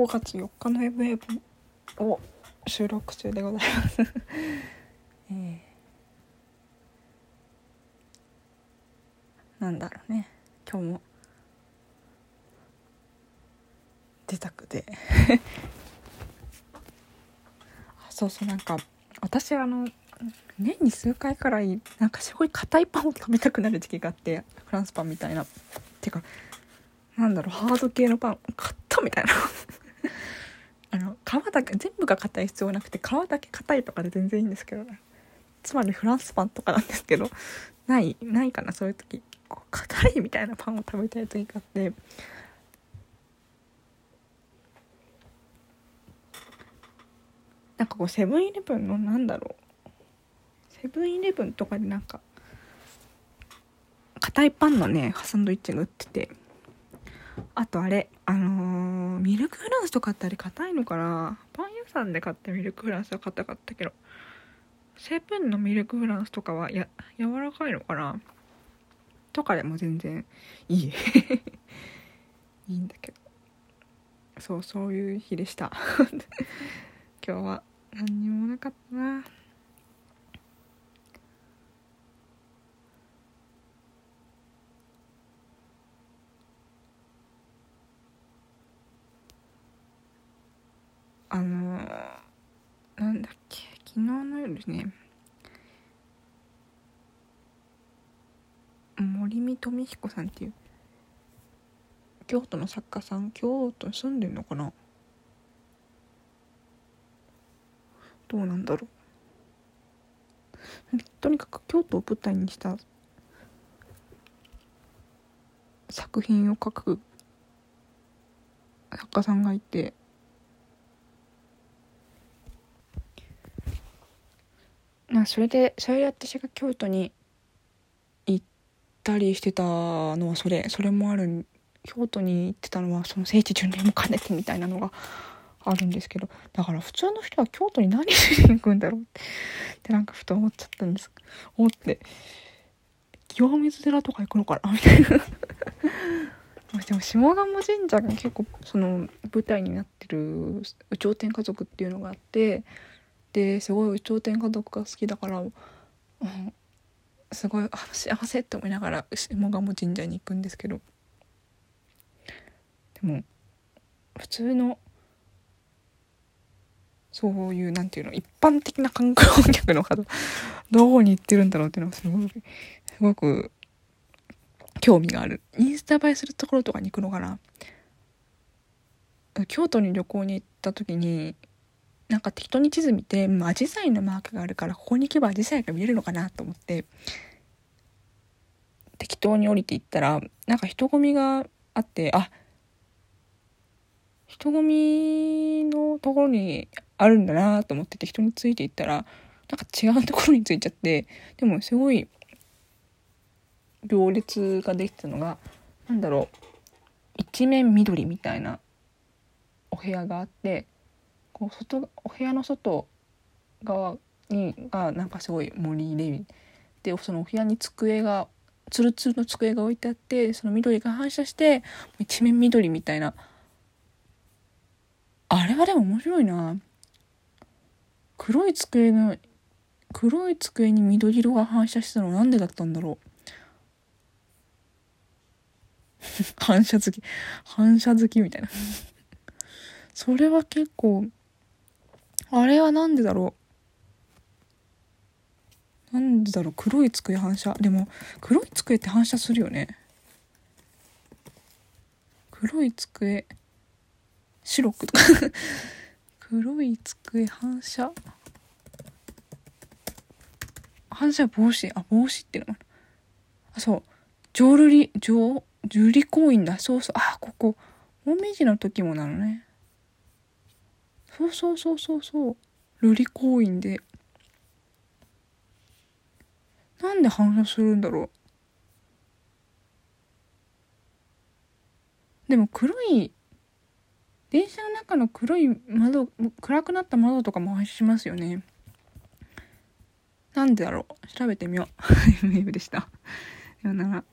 5月4日のウェブウェブを収録中でございますえー、な。んだろうね今日も自宅であそうそうな。んか私あの年に数回くらいな。んかすごい硬いパンを食べたくな。る時期があってフランスパンみたいな。てかな。んだろうハード系のパン買ったみたいな。あの皮だけ全部が硬い必要なくて皮だけ硬いとかで全然いいんですけどつまりフランスパンとかなんですけどないないかなそういう時。硬いみたいなパンを食べたい時があって。なんかこうセブンイレブンのなんだろう。セブンイレブンとかでなんか硬いパンのねハサンドイッチが売ってて。あとあれあのー、ミルクフランスとかってあれ硬いのかな？パン屋さんで買ったミルクフランスは硬かったけど。セブンのミルクフランスとかはや柔らかいのかな？とかでも全然いい。いいんだけど。そうそういう日でした。今日は何にもなかったなあのなんだっけ昨日の夜ね森見富彦さんっていう京都の作家さん京都に住んでんのかな？どうなんだろう。とにかく京都を舞台にした作品を書く作家さんがいてまあそれでそれで私が京都に行ったりしてたのはそれそれもある京都に行ってたのはその聖地巡礼も兼ねてみたいなのがあるんですけどだから普通の人は京都に何しに行くんだろうってなんかふと思っちゃったんです。思って清水寺とか行くのかなみたいな。でも下鴨神社が結構その舞台になってる有頂天家族っていうのがあってですごい頂天家族が好きだから、うん、すごい幸せって思いながら下鴨神社に行くんですけどでも普通のそういうなんていうの一般的な観光客の方どこに行ってるんだろうっていうのはすごくすごく興味がある。インスタ映えするところとかに行くのかな。京都に旅行に行った時になんか適当に地図見てアジサイのマークがあるからここに行けばアジサイが見れるのかなと思って適当に降りていったらなんか人混みがあってあ人混みのところにあるんだなと思って適当についていったらなんか違うところについちゃってでもすごい行列ができたのが何だろう一面緑みたいなお部屋があってこう外お部屋の外側にがなんかすごい森ででそのお部屋に机がツルツルの机が置いてあってその緑が反射して一面緑みたいな。あれはでも面白いな。黒い机の黒い机に緑色が反射したのなんでだったんだろう。反射好き反射好きみたいな。それは結構あれはなんでだろう。なんでだろう。黒い机反射。でも黒い机って反射するよね。黒い机。白く。黒い机反射。反射防止。あ防止っていうのあそう。浄瑠璃浄瑠璃公園だ。そうそう。あここ。もみじの時もなのね。そうそうそうそうそう。瑠璃公園で。なんで反射するんだろう。でも黒い電車の中の黒い窓暗くなった窓とかも反射しますよね。なんでだろう。調べてみよう。ウェブでした。さようなら。